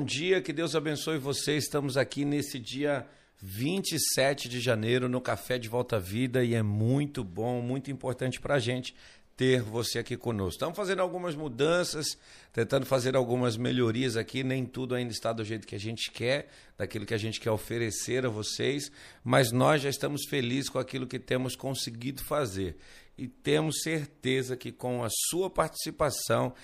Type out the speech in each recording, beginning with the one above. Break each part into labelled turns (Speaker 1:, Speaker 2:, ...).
Speaker 1: Bom dia, que Deus abençoe você. Estamos aqui nesse dia 27 de janeiro no Café de Volta à Vida e é muito bom, muito importante para a gente ter você aqui conosco. Estamos fazendo algumas mudanças, tentando fazer algumas melhorias aqui. Nem tudo ainda está do jeito que a gente quer, daquilo que a gente quer oferecer a vocês, mas nós já estamos felizes com aquilo que temos conseguido fazer e temos certeza que com a sua participação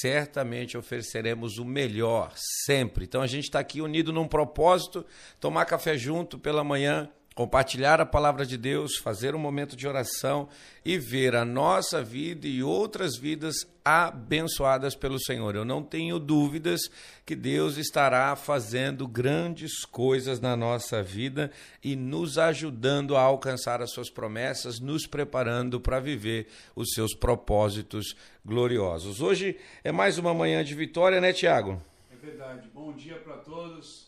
Speaker 1: certamente ofereceremos o melhor sempre. Então a gente está aqui unido num propósito, tomar café junto pela manhã compartilhar a palavra de Deus, fazer um momento de oração e ver a nossa vida e outras vidas abençoadas pelo Senhor. Eu não tenho dúvidas que Deus estará fazendo grandes coisas na nossa vida e nos ajudando a alcançar as suas promessas, nos preparando para viver os seus propósitos gloriosos. Hoje é mais uma manhã de vitória, né, Tiago?
Speaker 2: É verdade. Bom dia para todos.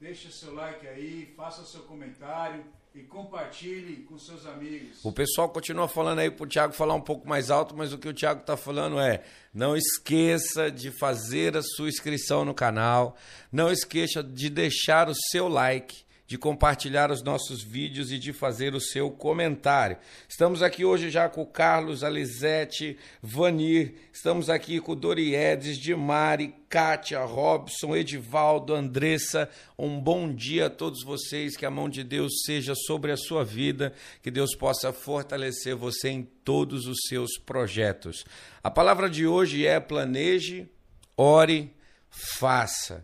Speaker 2: Deixe seu like aí, faça seu comentário e compartilhe com seus amigos.
Speaker 1: O pessoal continua falando aí para o Thiago falar um pouco mais alto, mas o que o Thiago está falando é: não esqueça de fazer a sua inscrição no canal, não esqueça de deixar o seu like de compartilhar os nossos vídeos e de fazer o seu comentário. Estamos aqui hoje já com o Carlos, Alizete, Vanir, estamos aqui com Doriedes, Dimari, Kátia, Robson, Edivaldo, Andressa. Um bom dia a todos vocês, que a mão de Deus seja sobre a sua vida, que Deus possa fortalecer você em todos os seus projetos. A palavra de hoje é planeje, ore, faça.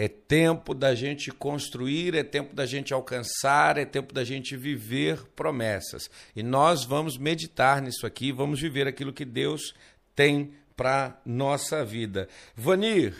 Speaker 1: É tempo da gente construir, é tempo da gente alcançar, é tempo da gente viver promessas. E nós vamos meditar nisso aqui, vamos viver aquilo que Deus tem para nossa vida. Vanir,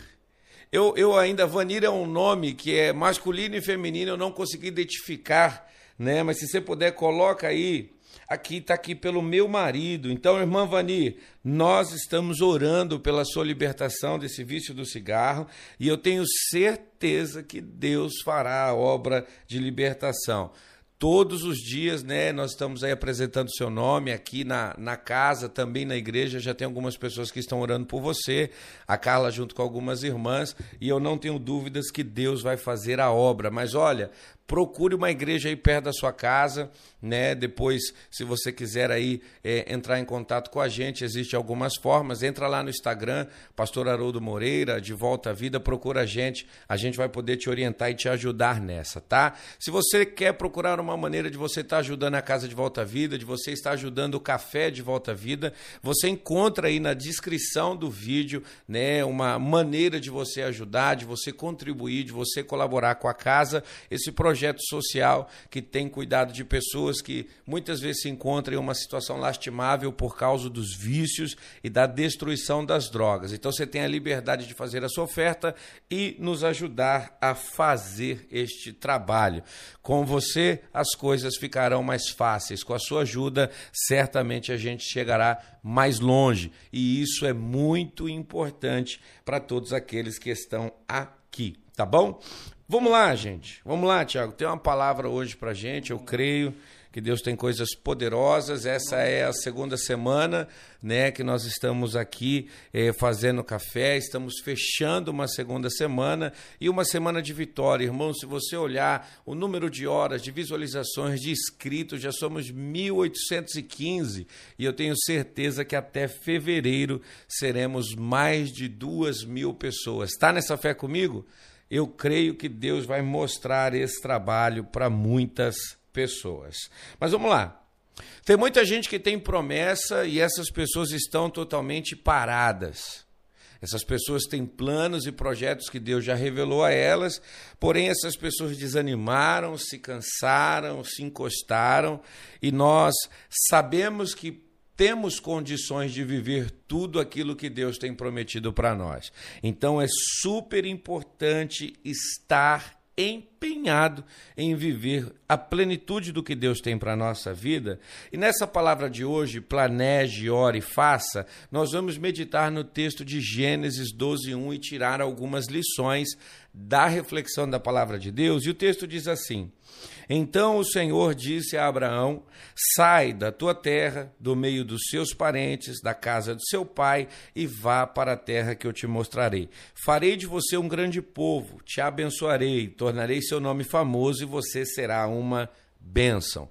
Speaker 1: eu, eu ainda, Vanir é um nome que é masculino e feminino, eu não consegui identificar, né? Mas se você puder, coloca aí aqui está aqui pelo meu marido. Então, irmã Vani, nós estamos orando pela sua libertação desse vício do cigarro e eu tenho certeza que Deus fará a obra de libertação todos os dias, né? Nós estamos aí apresentando seu nome aqui na, na casa, também na igreja. Já tem algumas pessoas que estão orando por você, a Carla junto com algumas irmãs, e eu não tenho dúvidas que Deus vai fazer a obra. Mas olha, procure uma igreja aí perto da sua casa, né? Depois, se você quiser aí é, entrar em contato com a gente, existem algumas formas. Entra lá no Instagram, Pastor Haroldo Moreira, de Volta à Vida, procura a gente. A gente vai poder te orientar e te ajudar nessa, tá? Se você quer procurar uma maneira de você estar tá ajudando a Casa de Volta à Vida, de você estar ajudando o Café de Volta à Vida, você encontra aí na descrição do vídeo, né? Uma maneira de você ajudar, de você contribuir, de você colaborar com a casa. Esse projeto projeto social que tem cuidado de pessoas que muitas vezes se encontram em uma situação lastimável por causa dos vícios e da destruição das drogas. Então você tem a liberdade de fazer a sua oferta e nos ajudar a fazer este trabalho. Com você, as coisas ficarão mais fáceis. Com a sua ajuda, certamente a gente chegará mais longe. E isso é muito importante para todos aqueles que estão aqui, tá bom? Vamos lá, gente. Vamos lá, Tiago. Tem uma palavra hoje para gente. Eu creio que Deus tem coisas poderosas. Essa é a segunda semana, né, que nós estamos aqui eh, fazendo café. Estamos fechando uma segunda semana e uma semana de vitória, irmão. Se você olhar o número de horas, de visualizações, de inscritos, já somos 1.815 e eu tenho certeza que até fevereiro seremos mais de duas mil pessoas. Está nessa fé comigo? Eu creio que Deus vai mostrar esse trabalho para muitas pessoas. Mas vamos lá. Tem muita gente que tem promessa e essas pessoas estão totalmente paradas. Essas pessoas têm planos e projetos que Deus já revelou a elas, porém essas pessoas desanimaram, se cansaram, se encostaram, e nós sabemos que temos condições de viver tudo aquilo que Deus tem prometido para nós. Então é super importante estar empenhado em viver a plenitude do que Deus tem para a nossa vida. E nessa palavra de hoje, planeje, ore, faça, nós vamos meditar no texto de Gênesis 12, 1 e tirar algumas lições da reflexão da palavra de Deus. E o texto diz assim. Então o Senhor disse a Abraão: Sai da tua terra, do meio dos seus parentes, da casa de seu pai, e vá para a terra que eu te mostrarei. Farei de você um grande povo, te abençoarei, tornarei seu nome famoso e você será uma bênção.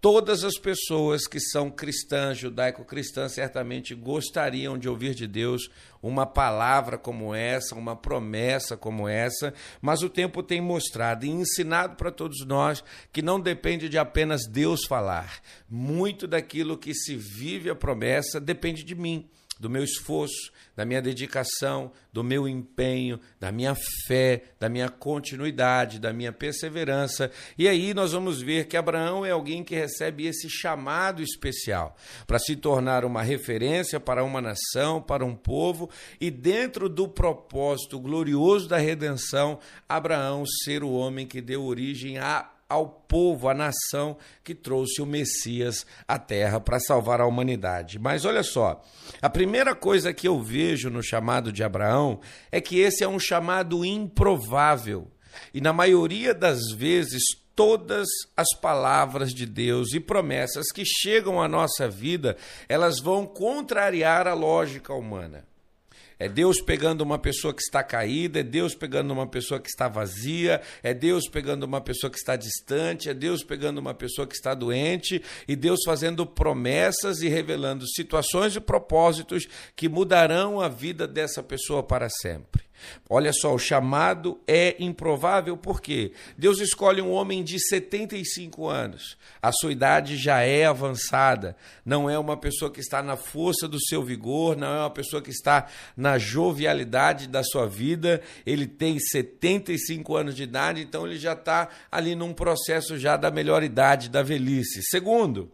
Speaker 1: Todas as pessoas que são cristãs, judaico-cristãs, certamente gostariam de ouvir de Deus uma palavra como essa, uma promessa como essa, mas o tempo tem mostrado e ensinado para todos nós que não depende de apenas Deus falar. Muito daquilo que se vive a promessa depende de mim do meu esforço, da minha dedicação, do meu empenho, da minha fé, da minha continuidade, da minha perseverança. E aí nós vamos ver que Abraão é alguém que recebe esse chamado especial para se tornar uma referência para uma nação, para um povo, e dentro do propósito glorioso da redenção, Abraão ser o homem que deu origem a ao povo, à nação que trouxe o Messias à terra para salvar a humanidade. Mas olha só, a primeira coisa que eu vejo no chamado de Abraão é que esse é um chamado improvável. E na maioria das vezes, todas as palavras de Deus e promessas que chegam à nossa vida, elas vão contrariar a lógica humana. É Deus pegando uma pessoa que está caída, é Deus pegando uma pessoa que está vazia, é Deus pegando uma pessoa que está distante, é Deus pegando uma pessoa que está doente e Deus fazendo promessas e revelando situações e propósitos que mudarão a vida dessa pessoa para sempre. Olha só, o chamado é improvável porque Deus escolhe um homem de 75 anos. A sua idade já é avançada. Não é uma pessoa que está na força do seu vigor, não é uma pessoa que está na jovialidade da sua vida. Ele tem 75 anos de idade, então ele já está ali num processo já da melhor idade, da velhice. Segundo,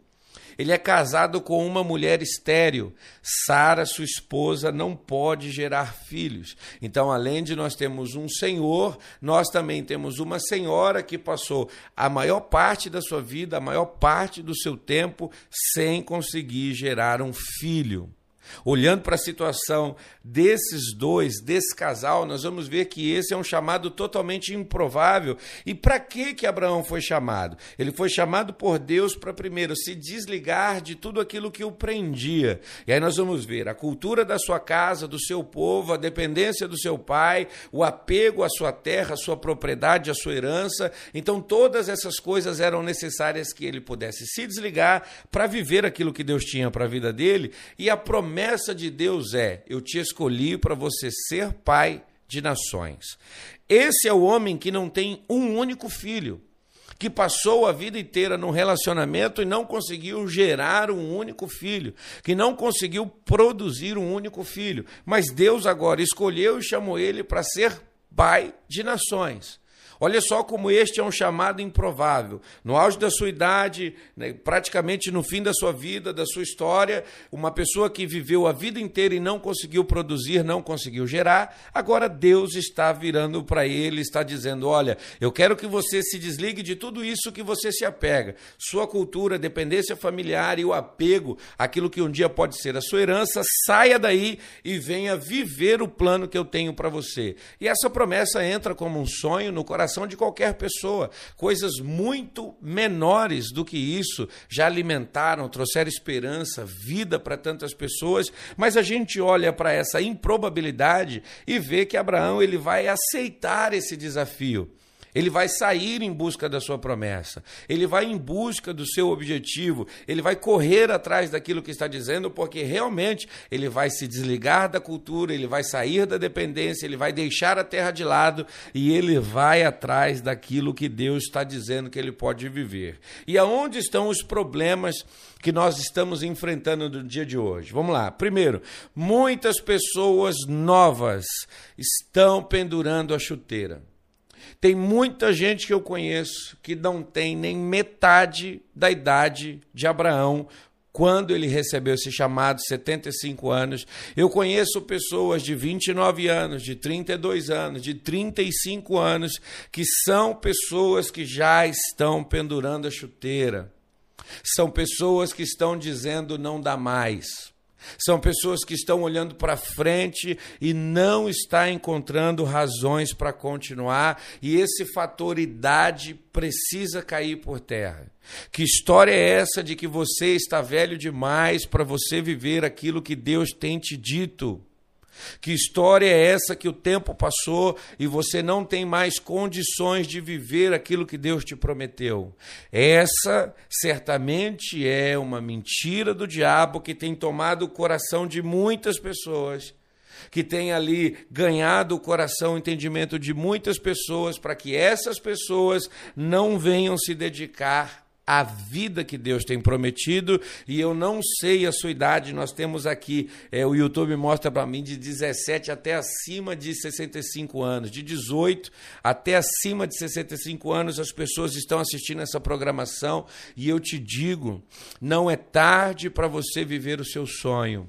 Speaker 1: ele é casado com uma mulher estéril. Sara, sua esposa, não pode gerar filhos. Então, além de nós termos um senhor, nós também temos uma senhora que passou a maior parte da sua vida, a maior parte do seu tempo, sem conseguir gerar um filho. Olhando para a situação desses dois, desse casal, nós vamos ver que esse é um chamado totalmente improvável. E para que que Abraão foi chamado? Ele foi chamado por Deus para primeiro se desligar de tudo aquilo que o prendia. E aí nós vamos ver a cultura da sua casa, do seu povo, a dependência do seu pai, o apego à sua terra, à sua propriedade, à sua herança. Então todas essas coisas eram necessárias que ele pudesse se desligar para viver aquilo que Deus tinha para a vida dele. E a promessa de Deus é: eu te escolhi para você ser pai de nações. Esse é o homem que não tem um único filho, que passou a vida inteira num relacionamento e não conseguiu gerar um único filho, que não conseguiu produzir um único filho. Mas Deus agora escolheu e chamou ele para ser pai de nações. Olha só como este é um chamado improvável. No auge da sua idade, né, praticamente no fim da sua vida, da sua história, uma pessoa que viveu a vida inteira e não conseguiu produzir, não conseguiu gerar, agora Deus está virando para ele, está dizendo: Olha, eu quero que você se desligue de tudo isso que você se apega. Sua cultura, dependência familiar e o apego, aquilo que um dia pode ser a sua herança, saia daí e venha viver o plano que eu tenho para você. E essa promessa entra como um sonho no coração coração de qualquer pessoa. Coisas muito menores do que isso já alimentaram, trouxeram esperança, vida para tantas pessoas, mas a gente olha para essa improbabilidade e vê que Abraão ele vai aceitar esse desafio. Ele vai sair em busca da sua promessa. Ele vai em busca do seu objetivo. Ele vai correr atrás daquilo que está dizendo, porque realmente ele vai se desligar da cultura, ele vai sair da dependência, ele vai deixar a terra de lado e ele vai atrás daquilo que Deus está dizendo que ele pode viver. E aonde estão os problemas que nós estamos enfrentando no dia de hoje? Vamos lá. Primeiro, muitas pessoas novas estão pendurando a chuteira. Tem muita gente que eu conheço que não tem nem metade da idade de Abraão quando ele recebeu esse chamado, 75 anos. Eu conheço pessoas de 29 anos, de 32 anos, de 35 anos, que são pessoas que já estão pendurando a chuteira. São pessoas que estão dizendo não dá mais. São pessoas que estão olhando para frente e não está encontrando razões para continuar, e esse fator idade precisa cair por terra. Que história é essa de que você está velho demais para você viver aquilo que Deus tem te dito? Que história é essa que o tempo passou e você não tem mais condições de viver aquilo que Deus te prometeu? Essa certamente é uma mentira do diabo que tem tomado o coração de muitas pessoas que tem ali ganhado o coração, o entendimento de muitas pessoas, para que essas pessoas não venham se dedicar a vida que Deus tem prometido, e eu não sei a sua idade, nós temos aqui, é, o YouTube mostra para mim de 17 até acima de 65 anos, de 18 até acima de 65 anos, as pessoas estão assistindo essa programação, e eu te digo, não é tarde para você viver o seu sonho.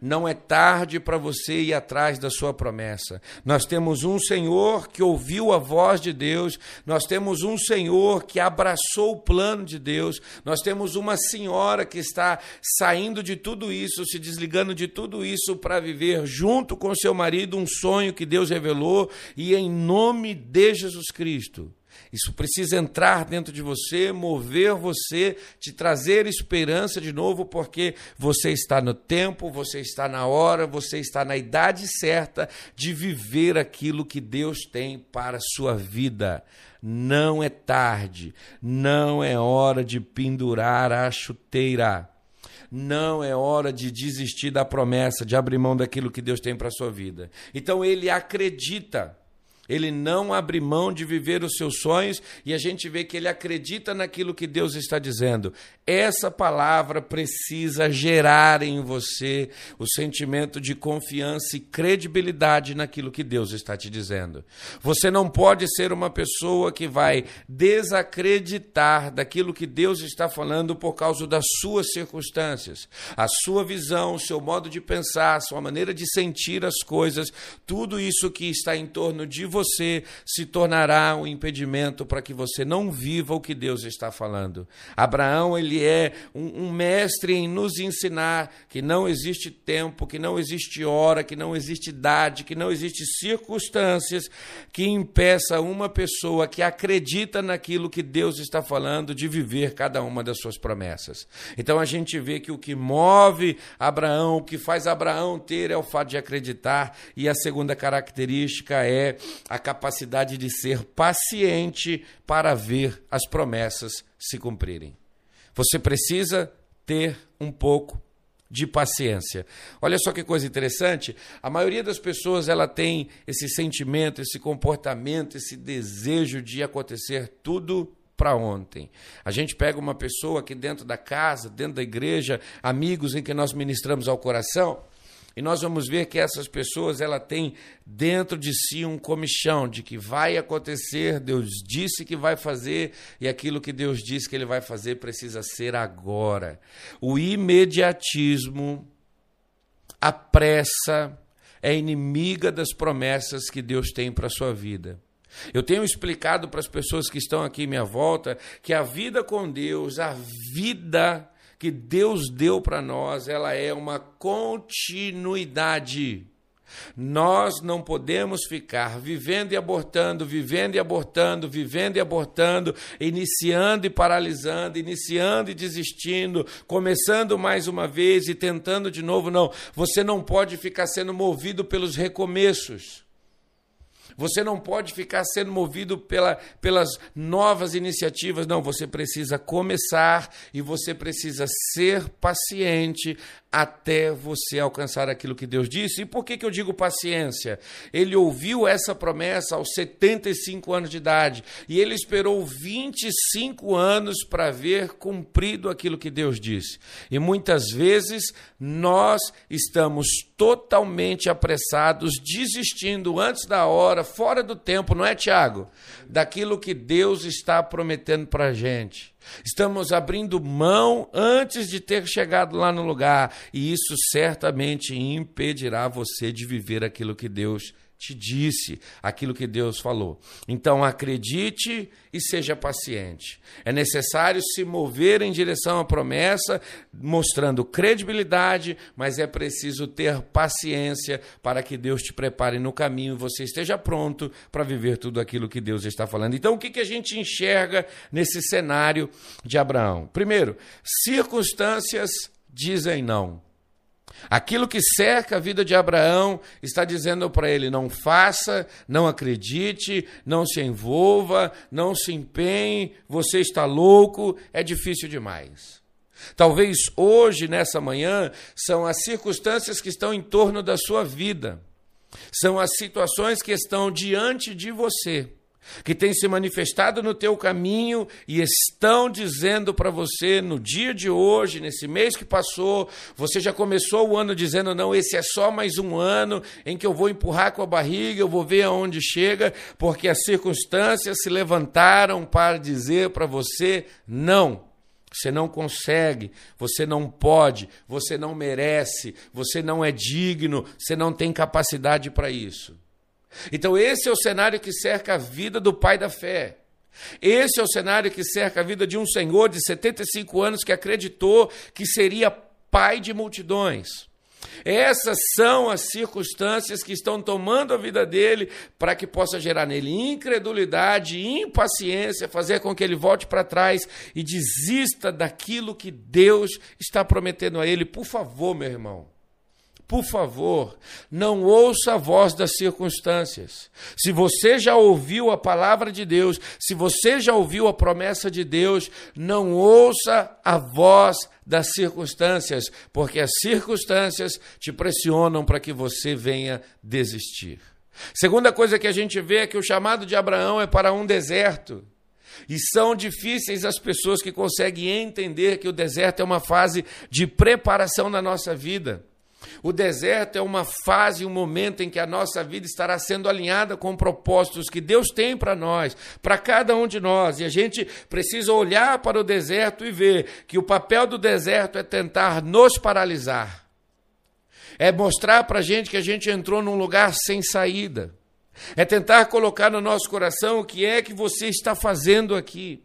Speaker 1: Não é tarde para você ir atrás da sua promessa. Nós temos um Senhor que ouviu a voz de Deus, nós temos um Senhor que abraçou o plano de Deus, nós temos uma senhora que está saindo de tudo isso, se desligando de tudo isso para viver junto com seu marido um sonho que Deus revelou e em nome de Jesus Cristo. Isso precisa entrar dentro de você, mover você, te trazer esperança de novo, porque você está no tempo, você está na hora, você está na idade certa de viver aquilo que Deus tem para a sua vida. Não é tarde, não é hora de pendurar a chuteira. Não é hora de desistir da promessa, de abrir mão daquilo que Deus tem para a sua vida. Então ele acredita ele não abre mão de viver os seus sonhos e a gente vê que ele acredita naquilo que Deus está dizendo. Essa palavra precisa gerar em você o sentimento de confiança e credibilidade naquilo que Deus está te dizendo. Você não pode ser uma pessoa que vai desacreditar daquilo que Deus está falando por causa das suas circunstâncias. A sua visão, o seu modo de pensar, a sua maneira de sentir as coisas, tudo isso que está em torno de você você se tornará um impedimento para que você não viva o que Deus está falando. Abraão, ele é um, um mestre em nos ensinar que não existe tempo, que não existe hora, que não existe idade, que não existe circunstâncias que impeça uma pessoa que acredita naquilo que Deus está falando de viver cada uma das suas promessas. Então a gente vê que o que move Abraão, o que faz Abraão ter é o fato de acreditar, e a segunda característica é a capacidade de ser paciente para ver as promessas se cumprirem. Você precisa ter um pouco de paciência. Olha só que coisa interessante, a maioria das pessoas ela tem esse sentimento, esse comportamento, esse desejo de acontecer tudo para ontem. A gente pega uma pessoa aqui dentro da casa, dentro da igreja, amigos em que nós ministramos ao coração, e nós vamos ver que essas pessoas ela tem dentro de si um comichão de que vai acontecer, Deus disse que vai fazer e aquilo que Deus disse que ele vai fazer precisa ser agora. O imediatismo, a pressa é inimiga das promessas que Deus tem para a sua vida. Eu tenho explicado para as pessoas que estão aqui à minha volta que a vida com Deus, a vida que Deus deu para nós, ela é uma continuidade. Nós não podemos ficar vivendo e abortando, vivendo e abortando, vivendo e abortando, iniciando e paralisando, iniciando e desistindo, começando mais uma vez e tentando de novo. Não, você não pode ficar sendo movido pelos recomeços. Você não pode ficar sendo movido pela, pelas novas iniciativas. Não, você precisa começar e você precisa ser paciente até você alcançar aquilo que Deus disse. E por que, que eu digo paciência? Ele ouviu essa promessa aos 75 anos de idade e ele esperou 25 anos para ver cumprido aquilo que Deus disse. E muitas vezes nós estamos totalmente apressados, desistindo antes da hora, fora do tempo, não é, Tiago? Daquilo que Deus está prometendo para a gente. Estamos abrindo mão antes de ter chegado lá no lugar, e isso certamente impedirá você de viver aquilo que Deus te disse aquilo que Deus falou. Então acredite e seja paciente. É necessário se mover em direção à promessa, mostrando credibilidade, mas é preciso ter paciência para que Deus te prepare no caminho e você esteja pronto para viver tudo aquilo que Deus está falando. Então o que, que a gente enxerga nesse cenário de Abraão? Primeiro, circunstâncias dizem não. Aquilo que cerca a vida de Abraão está dizendo para ele: não faça, não acredite, não se envolva, não se empenhe, você está louco, é difícil demais. Talvez hoje, nessa manhã, são as circunstâncias que estão em torno da sua vida, são as situações que estão diante de você que têm se manifestado no teu caminho e estão dizendo para você no dia de hoje, nesse mês que passou, você já começou o ano dizendo: não, esse é só mais um ano em que eu vou empurrar com a barriga, eu vou ver aonde chega, porque as circunstâncias se levantaram para dizer para você: não. Você não consegue, você não pode, você não merece, você não é digno, você não tem capacidade para isso. Então, esse é o cenário que cerca a vida do pai da fé. Esse é o cenário que cerca a vida de um senhor de 75 anos que acreditou que seria pai de multidões. Essas são as circunstâncias que estão tomando a vida dele para que possa gerar nele incredulidade, impaciência, fazer com que ele volte para trás e desista daquilo que Deus está prometendo a ele. Por favor, meu irmão por favor, não ouça a voz das circunstâncias. Se você já ouviu a palavra de Deus, se você já ouviu a promessa de Deus, não ouça a voz das circunstâncias, porque as circunstâncias te pressionam para que você venha desistir. Segunda coisa que a gente vê é que o chamado de Abraão é para um deserto. E são difíceis as pessoas que conseguem entender que o deserto é uma fase de preparação na nossa vida. O deserto é uma fase, um momento em que a nossa vida estará sendo alinhada com propósitos que Deus tem para nós, para cada um de nós. E a gente precisa olhar para o deserto e ver que o papel do deserto é tentar nos paralisar. É mostrar para a gente que a gente entrou num lugar sem saída. É tentar colocar no nosso coração o que é que você está fazendo aqui.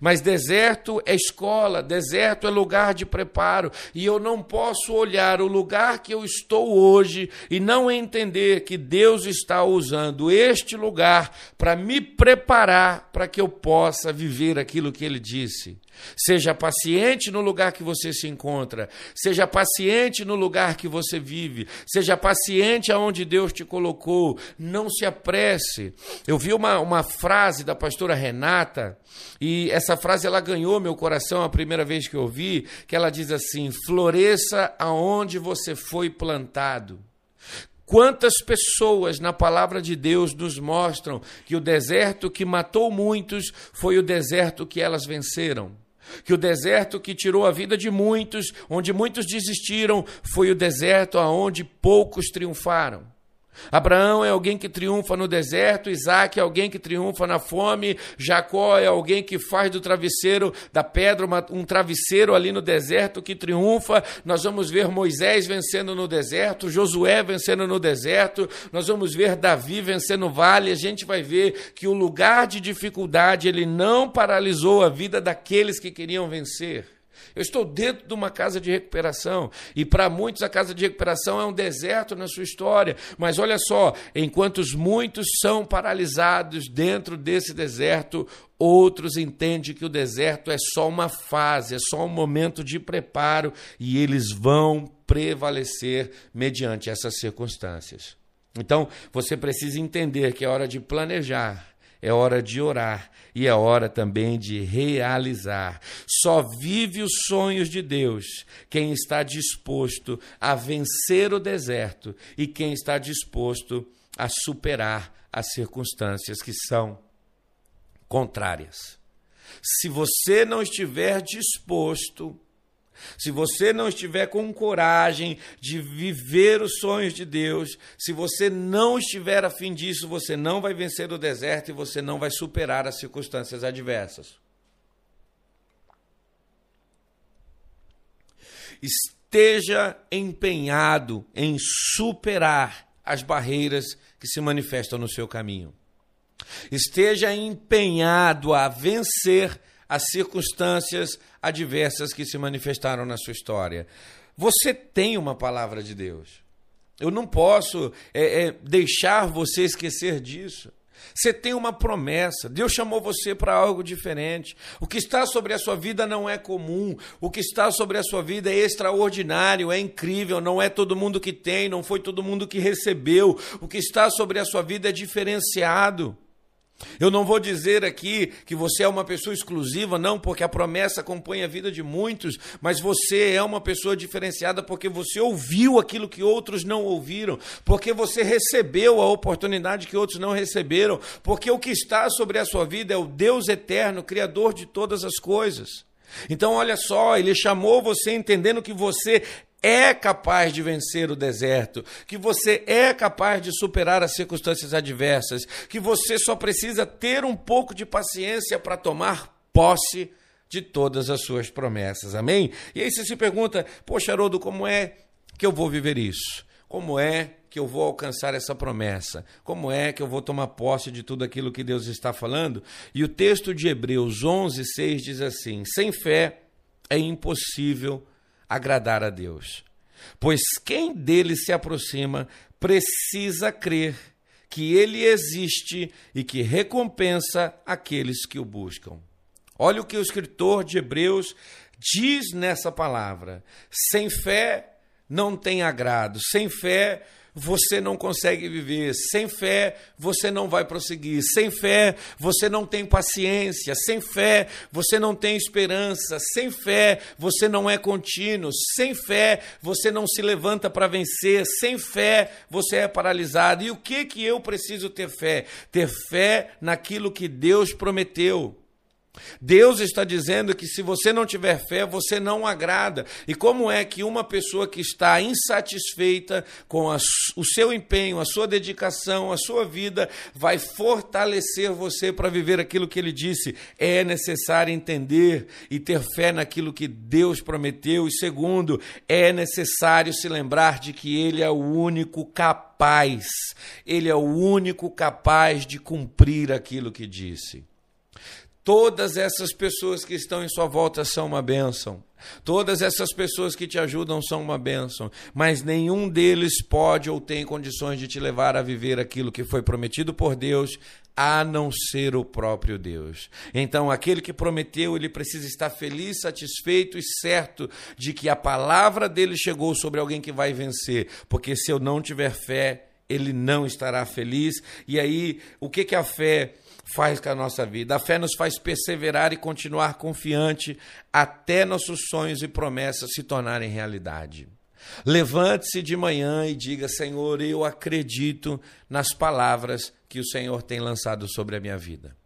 Speaker 1: Mas deserto é escola, deserto é lugar de preparo, e eu não posso olhar o lugar que eu estou hoje e não entender que Deus está usando este lugar para me preparar para que eu possa viver aquilo que ele disse. Seja paciente no lugar que você se encontra, seja paciente no lugar que você vive, seja paciente aonde Deus te colocou, não se apresse. Eu vi uma, uma frase da pastora Renata, e essa frase ela ganhou meu coração a primeira vez que eu ouvi, que ela diz assim: floresça aonde você foi plantado. Quantas pessoas na palavra de Deus nos mostram que o deserto que matou muitos foi o deserto que elas venceram? que o deserto que tirou a vida de muitos, onde muitos desistiram, foi o deserto aonde poucos triunfaram. Abraão é alguém que triunfa no deserto, Isaac é alguém que triunfa na fome, Jacó é alguém que faz do travesseiro, da pedra, uma, um travesseiro ali no deserto que triunfa. Nós vamos ver Moisés vencendo no deserto, Josué vencendo no deserto, nós vamos ver Davi vencendo no vale. A gente vai ver que o lugar de dificuldade ele não paralisou a vida daqueles que queriam vencer. Eu estou dentro de uma casa de recuperação. E para muitos a casa de recuperação é um deserto na sua história. Mas olha só, enquanto muitos são paralisados dentro desse deserto, outros entendem que o deserto é só uma fase, é só um momento de preparo e eles vão prevalecer mediante essas circunstâncias. Então, você precisa entender que é hora de planejar é hora de orar e é hora também de realizar. Só vive os sonhos de Deus quem está disposto a vencer o deserto e quem está disposto a superar as circunstâncias que são contrárias. Se você não estiver disposto se você não estiver com coragem de viver os sonhos de Deus, se você não estiver afim disso, você não vai vencer o deserto e você não vai superar as circunstâncias adversas. Esteja empenhado em superar as barreiras que se manifestam no seu caminho. Esteja empenhado a vencer as circunstâncias adversas que se manifestaram na sua história. Você tem uma palavra de Deus. Eu não posso é, é, deixar você esquecer disso. Você tem uma promessa. Deus chamou você para algo diferente. O que está sobre a sua vida não é comum. O que está sobre a sua vida é extraordinário, é incrível. Não é todo mundo que tem, não foi todo mundo que recebeu. O que está sobre a sua vida é diferenciado. Eu não vou dizer aqui que você é uma pessoa exclusiva, não, porque a promessa acompanha a vida de muitos, mas você é uma pessoa diferenciada porque você ouviu aquilo que outros não ouviram, porque você recebeu a oportunidade que outros não receberam, porque o que está sobre a sua vida é o Deus eterno, Criador de todas as coisas. Então, olha só, ele chamou você entendendo que você é capaz de vencer o deserto, que você é capaz de superar as circunstâncias adversas, que você só precisa ter um pouco de paciência para tomar posse de todas as suas promessas. Amém? E aí você se pergunta: "Poxa, Haroldo, como é que eu vou viver isso? Como é que eu vou alcançar essa promessa? Como é que eu vou tomar posse de tudo aquilo que Deus está falando?" E o texto de Hebreus 11:6 diz assim: "Sem fé é impossível agradar a Deus. Pois quem dele se aproxima precisa crer que ele existe e que recompensa aqueles que o buscam. Olha o que o escritor de Hebreus diz nessa palavra: sem fé não tem agrado, sem fé você não consegue viver. Sem fé, você não vai prosseguir. Sem fé, você não tem paciência. Sem fé, você não tem esperança. Sem fé, você não é contínuo. Sem fé, você não se levanta para vencer. Sem fé, você é paralisado. E o que que eu preciso ter fé? Ter fé naquilo que Deus prometeu. Deus está dizendo que se você não tiver fé, você não agrada. E como é que uma pessoa que está insatisfeita com a, o seu empenho, a sua dedicação, a sua vida, vai fortalecer você para viver aquilo que ele disse? É necessário entender e ter fé naquilo que Deus prometeu. E segundo, é necessário se lembrar de que ele é o único capaz, ele é o único capaz de cumprir aquilo que disse. Todas essas pessoas que estão em sua volta são uma bênção. Todas essas pessoas que te ajudam são uma bênção, mas nenhum deles pode ou tem condições de te levar a viver aquilo que foi prometido por Deus, a não ser o próprio Deus. Então, aquele que prometeu, ele precisa estar feliz, satisfeito e certo de que a palavra dele chegou sobre alguém que vai vencer, porque se eu não tiver fé, ele não estará feliz. E aí, o que que a fé faz com a nossa vida. A fé nos faz perseverar e continuar confiante até nossos sonhos e promessas se tornarem realidade. Levante-se de manhã e diga: Senhor, eu acredito nas palavras que o Senhor tem lançado sobre a minha vida.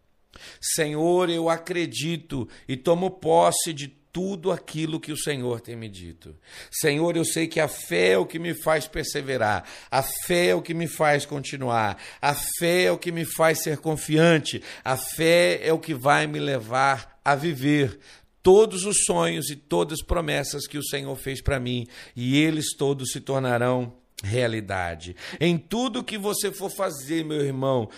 Speaker 1: Senhor, eu acredito e tomo posse de tudo aquilo que o Senhor tem me dito. Senhor, eu sei que a fé é o que me faz perseverar, a fé é o que me faz continuar, a fé é o que me faz ser confiante, a fé é o que vai me levar a viver todos os sonhos e todas as promessas que o Senhor fez para mim, e eles todos se tornarão realidade. Em tudo que você for fazer, meu irmão,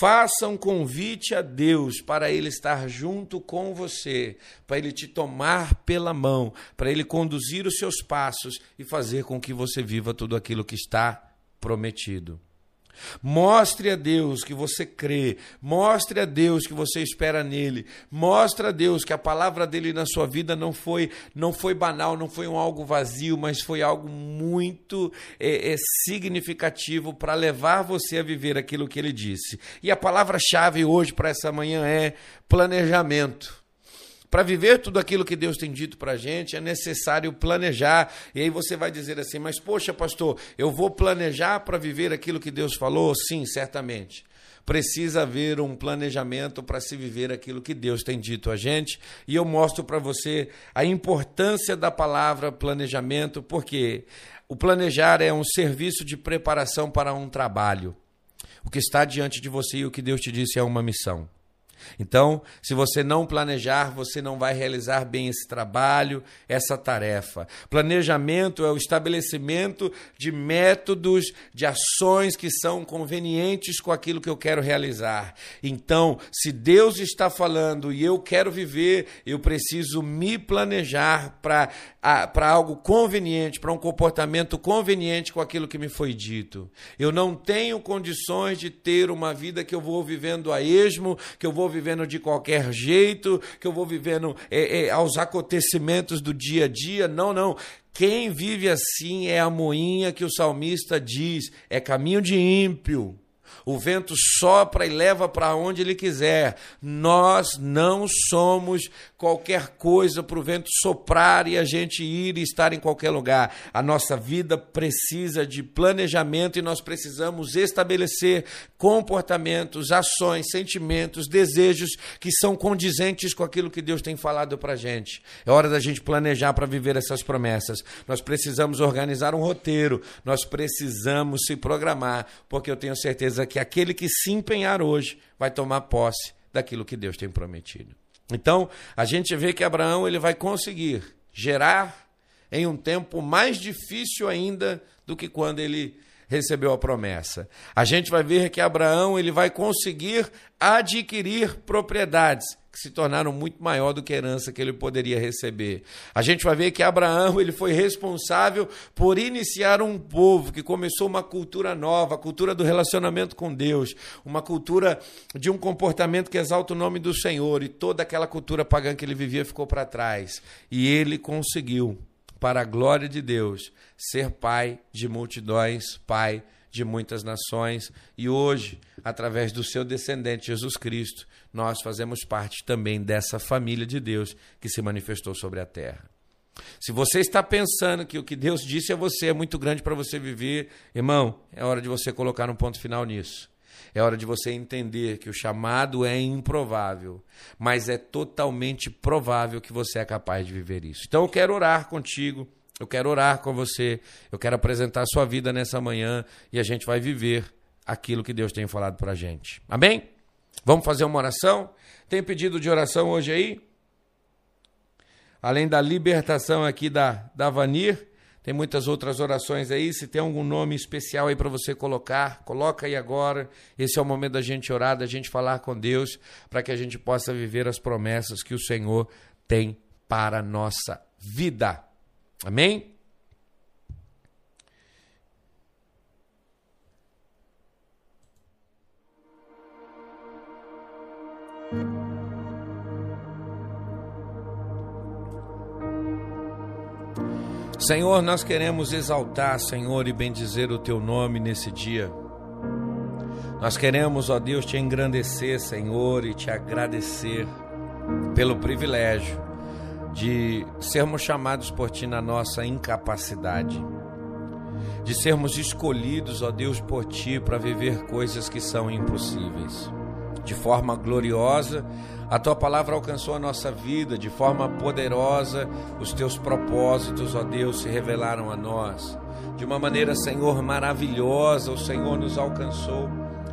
Speaker 1: faça um convite a Deus para Ele estar junto com você, para Ele te tomar pela mão, para Ele conduzir os seus passos e fazer com que você viva tudo aquilo que está prometido. Mostre a Deus que você crê, mostre a Deus que você espera nele, mostre a Deus que a palavra dele na sua vida não foi não foi banal, não foi um algo vazio, mas foi algo muito é, é, significativo para levar você a viver aquilo que ele disse. E a palavra-chave hoje para essa manhã é planejamento. Para viver tudo aquilo que Deus tem dito para a gente, é necessário planejar. E aí você vai dizer assim: mas poxa, pastor, eu vou planejar para viver aquilo que Deus falou? Sim, certamente. Precisa haver um planejamento para se viver aquilo que Deus tem dito a gente. E eu mostro para você a importância da palavra planejamento, porque o planejar é um serviço de preparação para um trabalho. O que está diante de você e o que Deus te disse é uma missão. Então, se você não planejar, você não vai realizar bem esse trabalho, essa tarefa. Planejamento é o estabelecimento de métodos, de ações que são convenientes com aquilo que eu quero realizar. Então, se Deus está falando e eu quero viver, eu preciso me planejar para algo conveniente, para um comportamento conveniente com aquilo que me foi dito. Eu não tenho condições de ter uma vida que eu vou vivendo a esmo, que eu vou vivendo de qualquer jeito, que eu vou vivendo é, é, aos acontecimentos do dia a dia. Não, não. Quem vive assim é a moinha que o salmista diz, é caminho de ímpio. O vento sopra e leva para onde ele quiser. Nós não somos qualquer coisa para o vento soprar e a gente ir e estar em qualquer lugar. A nossa vida precisa de planejamento e nós precisamos estabelecer comportamentos, ações, sentimentos, desejos que são condizentes com aquilo que Deus tem falado para a gente. É hora da gente planejar para viver essas promessas. Nós precisamos organizar um roteiro, nós precisamos se programar, porque eu tenho certeza que aquele que se empenhar hoje vai tomar posse daquilo que Deus tem prometido. Então, a gente vê que Abraão ele vai conseguir gerar em um tempo mais difícil ainda do que quando ele recebeu a promessa. A gente vai ver que Abraão ele vai conseguir adquirir propriedades que se tornaram muito maior do que a herança que ele poderia receber. A gente vai ver que Abraão ele foi responsável por iniciar um povo que começou uma cultura nova, a cultura do relacionamento com Deus, uma cultura de um comportamento que exalta o nome do Senhor e toda aquela cultura pagã que ele vivia ficou para trás. E ele conseguiu, para a glória de Deus, ser pai de multidões, pai de muitas nações, e hoje, através do seu descendente Jesus Cristo, nós fazemos parte também dessa família de Deus que se manifestou sobre a terra. Se você está pensando que o que Deus disse a você é muito grande para você viver, irmão, é hora de você colocar um ponto final nisso. É hora de você entender que o chamado é improvável, mas é totalmente provável que você é capaz de viver isso. Então eu quero orar contigo, eu quero orar com você, eu quero apresentar a sua vida nessa manhã e a gente vai viver aquilo que Deus tem falado para a gente. Amém? Vamos fazer uma oração? Tem pedido de oração hoje aí? Além da libertação aqui da, da Vanir, tem muitas outras orações aí. Se tem algum nome especial aí para você colocar, coloca aí agora. Esse é o momento da gente orar, da gente falar com Deus, para que a gente possa viver as promessas que o Senhor tem para a nossa vida. Amém? Senhor, nós queremos exaltar, Senhor, e bendizer o teu nome nesse dia. Nós queremos, ó Deus, te engrandecer, Senhor, e te agradecer pelo privilégio de sermos chamados por ti na nossa incapacidade, de sermos escolhidos, ó Deus, por ti para viver coisas que são impossíveis. De forma gloriosa, a tua palavra alcançou a nossa vida de forma poderosa, os teus propósitos, ó Deus, se revelaram a nós. De uma maneira, Senhor, maravilhosa, o Senhor nos alcançou.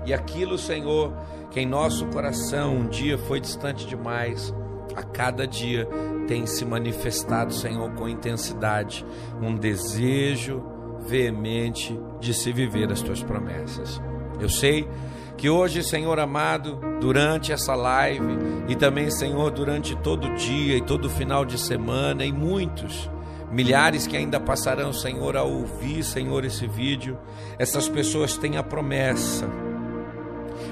Speaker 1: E aquilo, Senhor, que em nosso coração um dia foi distante demais, a cada dia tem se manifestado, Senhor, com intensidade, um desejo veemente de se viver as tuas promessas. Eu sei que hoje, Senhor amado, durante essa live e também, Senhor, durante todo dia e todo final de semana e muitos, milhares que ainda passarão, Senhor, a ouvir, Senhor, esse vídeo, essas pessoas têm a promessa,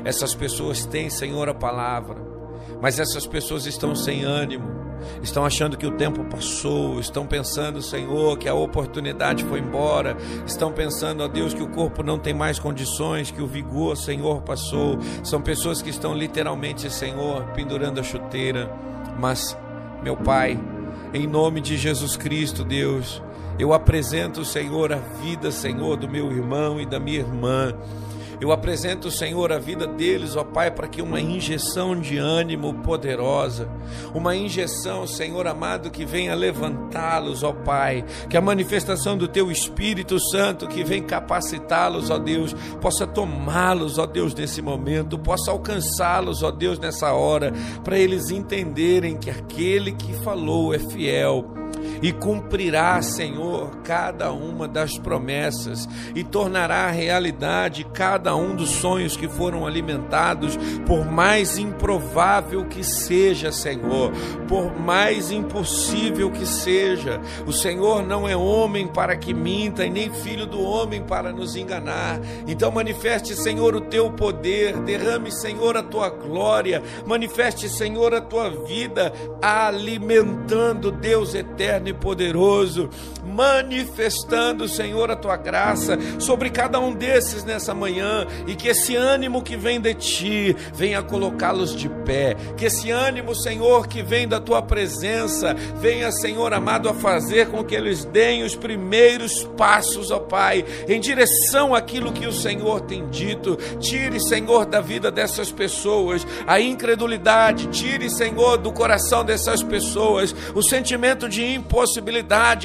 Speaker 1: essas pessoas têm, Senhor, a palavra, mas essas pessoas estão sem ânimo, estão achando que o tempo passou, estão pensando, Senhor, que a oportunidade foi embora, estão pensando, ó Deus, que o corpo não tem mais condições, que o vigor, Senhor, passou. São pessoas que estão literalmente, Senhor, pendurando a chuteira. Mas, meu Pai, em nome de Jesus Cristo, Deus, eu apresento, Senhor, a vida, Senhor, do meu irmão e da minha irmã. Eu apresento, Senhor, a vida deles, ó Pai, para que uma injeção de ânimo poderosa, uma injeção, Senhor amado, que venha levantá-los, ó Pai, que a manifestação do Teu Espírito Santo que vem capacitá-los, ó Deus, possa tomá-los, ó Deus, nesse momento, possa alcançá-los, ó Deus, nessa hora, para eles entenderem que aquele que falou é fiel e cumprirá, Senhor, cada uma das promessas e tornará realidade cada um dos sonhos que foram alimentados, por mais improvável que seja, Senhor, por mais impossível que seja. O Senhor não é homem para que minta e nem filho do homem para nos enganar. Então manifeste, Senhor, o teu poder, derrame, Senhor, a tua glória, manifeste, Senhor, a tua vida alimentando Deus eterno poderoso, manifestando, Senhor, a tua graça sobre cada um desses nessa manhã e que esse ânimo que vem de ti venha colocá-los de pé, que esse ânimo, Senhor, que vem da tua presença, venha, Senhor amado, a fazer com que eles deem os primeiros passos, ó Pai, em direção àquilo que o Senhor tem dito. Tire, Senhor, da vida dessas pessoas a incredulidade, tire, Senhor, do coração dessas pessoas o sentimento de impossibilidade.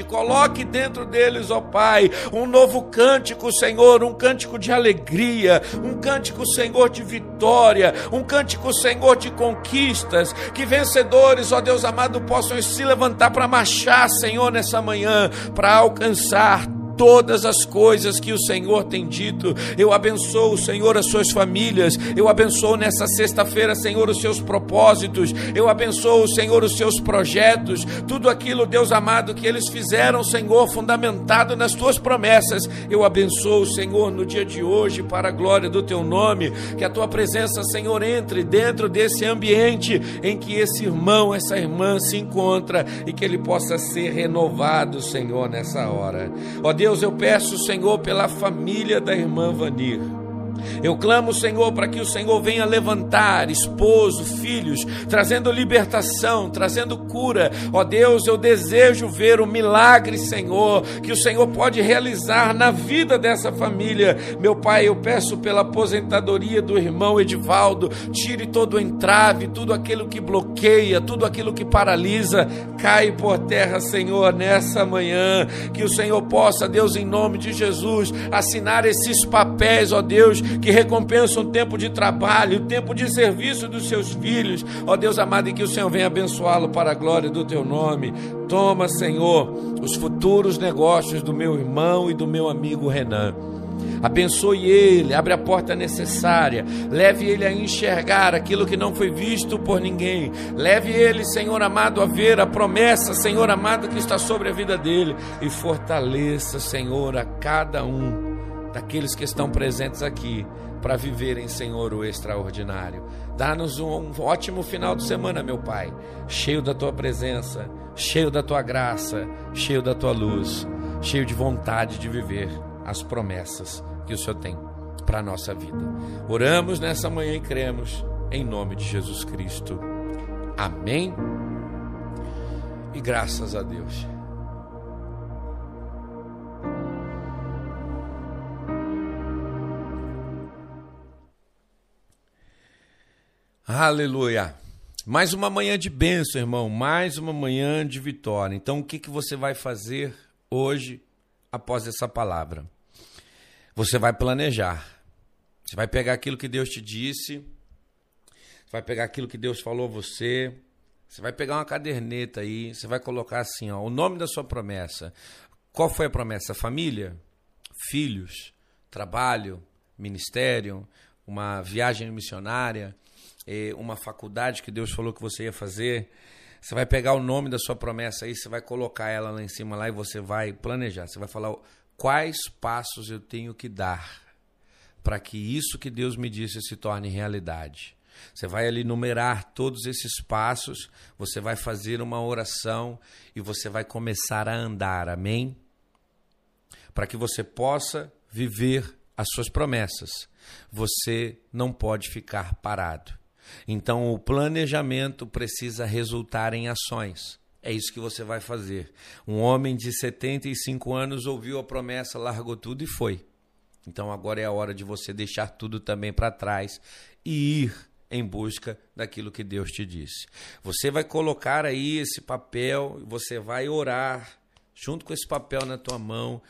Speaker 1: Coloque dentro deles, ó Pai, um novo cântico, Senhor, um cântico de alegria, um cântico, Senhor, de vitória, um cântico, Senhor, de conquistas. Que vencedores, ó Deus amado, possam se levantar para marchar, Senhor, nessa manhã, para alcançar todas as coisas que o Senhor tem dito. Eu abençoo, Senhor, as suas famílias. Eu abençoo nessa sexta-feira, Senhor, os seus propósitos. Eu abençoo, Senhor, os seus projetos. Tudo aquilo, Deus amado, que eles fizeram, Senhor, fundamentado nas tuas promessas. Eu abençoo, Senhor, no dia de hoje, para a glória do teu nome. Que a tua presença, Senhor, entre dentro desse ambiente em que esse irmão, essa irmã se encontra e que ele possa ser renovado, Senhor, nessa hora. Ó Deus, Deus, eu peço, Senhor, pela família da irmã Vanir. Eu clamo, Senhor, para que o Senhor venha levantar esposo, filhos, trazendo libertação, trazendo cura. Ó Deus, eu desejo ver o milagre, Senhor, que o Senhor pode realizar na vida dessa família. Meu Pai, eu peço pela aposentadoria do irmão Edivaldo, tire todo o entrave, tudo aquilo que bloqueia, tudo aquilo que paralisa, cai por terra, Senhor, nessa manhã. Que o Senhor possa, Deus, em nome de Jesus, assinar esses papéis, ó Deus, que recompensa o tempo de trabalho, o tempo de serviço dos seus filhos. Ó Deus amado, e que o Senhor venha abençoá-lo para a glória do teu nome. Toma, Senhor, os futuros negócios do meu irmão e do meu amigo Renan. Abençoe ele, abre a porta necessária, leve ele a enxergar aquilo que não foi visto por ninguém. Leve ele, Senhor amado, a ver a promessa, Senhor amado, que está sobre a vida dele e fortaleça, Senhor, a cada um daqueles que estão presentes aqui para viverem, Senhor, o extraordinário. Dá-nos um ótimo final de semana, meu Pai, cheio da tua presença, cheio da tua graça, cheio da tua luz, cheio de vontade de viver as promessas que o Senhor tem para a nossa vida. Oramos nessa manhã e cremos em nome de Jesus Cristo. Amém. E graças a Deus. Aleluia. Mais uma manhã de bênção, irmão. Mais uma manhã de vitória. Então, o que, que você vai fazer hoje após essa palavra? Você vai planejar. Você vai pegar aquilo que Deus te disse. Você vai pegar aquilo que Deus falou a você. Você vai pegar uma caderneta aí. Você vai colocar assim, ó, o nome da sua promessa. Qual foi a promessa? Família? Filhos? Trabalho? Ministério? Uma viagem missionária? Uma faculdade que Deus falou que você ia fazer, você vai pegar o nome da sua promessa aí, você vai colocar ela lá em cima lá e você vai planejar. Você vai falar quais passos eu tenho que dar para que isso que Deus me disse se torne realidade. Você vai ali numerar todos esses passos, você vai fazer uma oração e você vai começar a andar. Amém? Para que você possa viver as suas promessas. Você não pode ficar parado. Então, o planejamento precisa resultar em ações. É isso que você vai fazer. Um homem de 75 anos ouviu a promessa, largou tudo e foi. Então agora é a hora de você deixar tudo também para trás e ir em busca daquilo que Deus te disse. Você vai colocar aí esse papel, você vai orar junto com esse papel na tua mão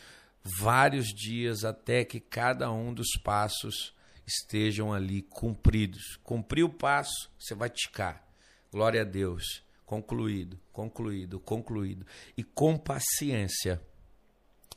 Speaker 1: vários dias até que cada um dos passos estejam ali cumpridos. Cumprir o passo, você vai ticar. Glória a Deus. Concluído, concluído, concluído. E com paciência,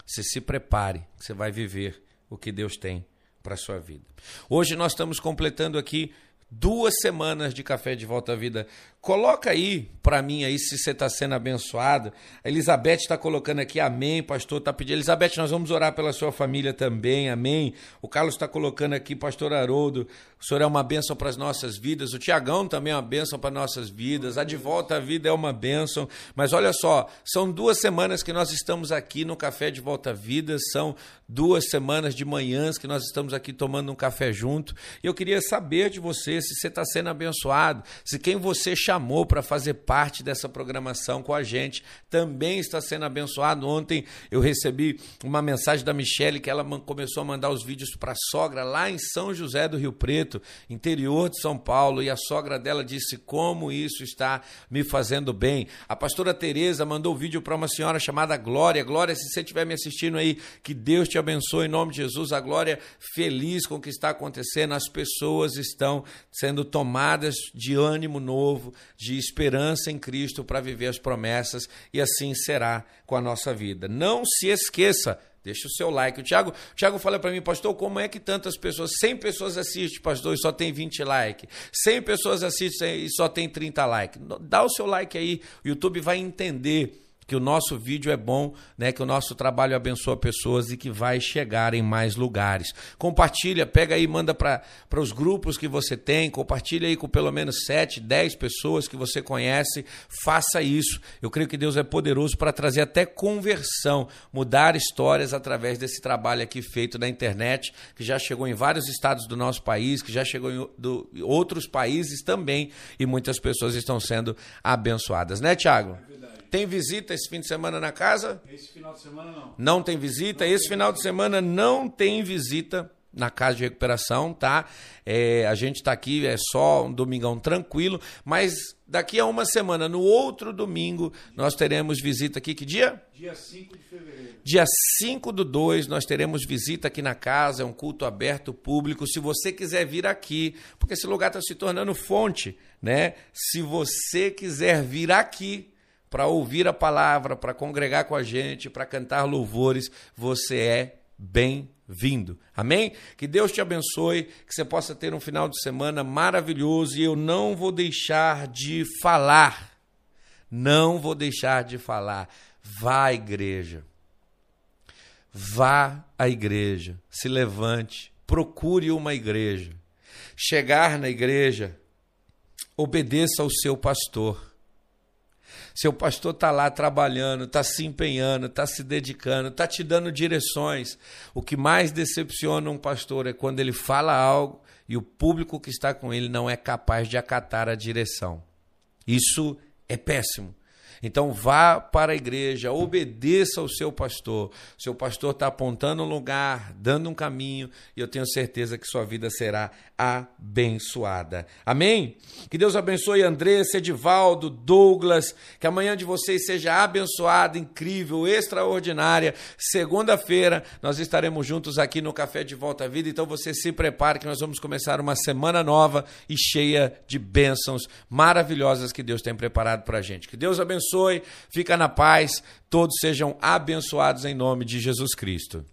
Speaker 1: você se prepare, você vai viver o que Deus tem para a sua vida. Hoje nós estamos completando aqui duas semanas de Café de Volta à Vida. Coloca aí para mim aí se você está sendo abençoado. A Elizabeth está colocando aqui amém, pastor está pedindo. Elizabeth, nós vamos orar pela sua família também, amém. O Carlos está colocando aqui, pastor Haroldo, o senhor é uma bênção para as nossas vidas. O Tiagão também é uma bênção para nossas vidas. A de volta à vida é uma bênção. Mas olha só, são duas semanas que nós estamos aqui no Café de Volta à Vida. São duas semanas de manhãs que nós estamos aqui tomando um café junto. E eu queria saber de você se você está sendo abençoado, se quem você chamou para fazer parte dessa programação com a gente também está sendo abençoado. Ontem eu recebi uma mensagem da Michelle que ela começou a mandar os vídeos para a sogra lá em São José do Rio Preto, interior de São Paulo, e a sogra dela disse como isso está me fazendo bem. A pastora Tereza mandou o vídeo para uma senhora chamada Glória. Glória, se você estiver me assistindo aí, que Deus te abençoe em nome de Jesus. A Glória feliz com o que está acontecendo, as pessoas estão sendo tomadas de ânimo novo, de esperança em Cristo para viver as promessas e assim será com a nossa vida. Não se esqueça, Deixa o seu like. O Thiago, o Thiago fala para mim, pastor, como é que tantas pessoas, 100 pessoas assistem, pastor, e só tem 20 likes. 100 pessoas assistem e só tem 30 likes. Dá o seu like aí, o YouTube vai entender que o nosso vídeo é bom, né, que o nosso trabalho abençoa pessoas e que vai chegar em mais lugares. Compartilha, pega aí, manda para os grupos que você tem, compartilha aí com pelo menos 7, 10 pessoas que você conhece, faça isso. Eu creio que Deus é poderoso para trazer até conversão, mudar histórias através desse trabalho aqui feito na internet, que já chegou em vários estados do nosso país, que já chegou em do, outros países também, e muitas pessoas estão sendo abençoadas, né, Tiago? É tem visita esse fim de semana na casa?
Speaker 2: Esse final de semana não.
Speaker 1: Não tem visita? Não esse tem final visita. de semana não tem visita na casa de recuperação, tá? É, a gente está aqui, é só um domingão tranquilo, mas daqui a uma semana, no outro domingo, nós teremos visita aqui. Que dia?
Speaker 2: Dia 5 de fevereiro.
Speaker 1: Dia 5 do 2, nós teremos visita aqui na casa, é um culto aberto público. Se você quiser vir aqui, porque esse lugar está se tornando fonte, né? Se você quiser vir aqui, para ouvir a palavra, para congregar com a gente, para cantar louvores, você é bem-vindo. Amém? Que Deus te abençoe, que você possa ter um final de semana maravilhoso e eu não vou deixar de falar. Não vou deixar de falar. Vá à igreja. Vá à igreja. Se levante. Procure uma igreja. Chegar na igreja, obedeça ao seu pastor seu pastor está lá trabalhando, está se empenhando, está se dedicando, está te dando direções. O que mais decepciona um pastor é quando ele fala algo e o público que está com ele não é capaz de acatar a direção. Isso é péssimo. Então vá para a igreja, obedeça ao seu pastor. Seu pastor está apontando um lugar, dando um caminho, e eu tenho certeza que sua vida será abençoada. Amém? Que Deus abençoe Andressa, Edivaldo, Douglas, que amanhã de vocês seja abençoada, incrível, extraordinária. Segunda-feira nós estaremos juntos aqui no Café de Volta à Vida, então você se prepare que nós vamos começar uma semana nova e cheia de bênçãos maravilhosas que Deus tem preparado para a gente. Que Deus abençoe, fica na paz, todos sejam abençoados em nome de Jesus Cristo.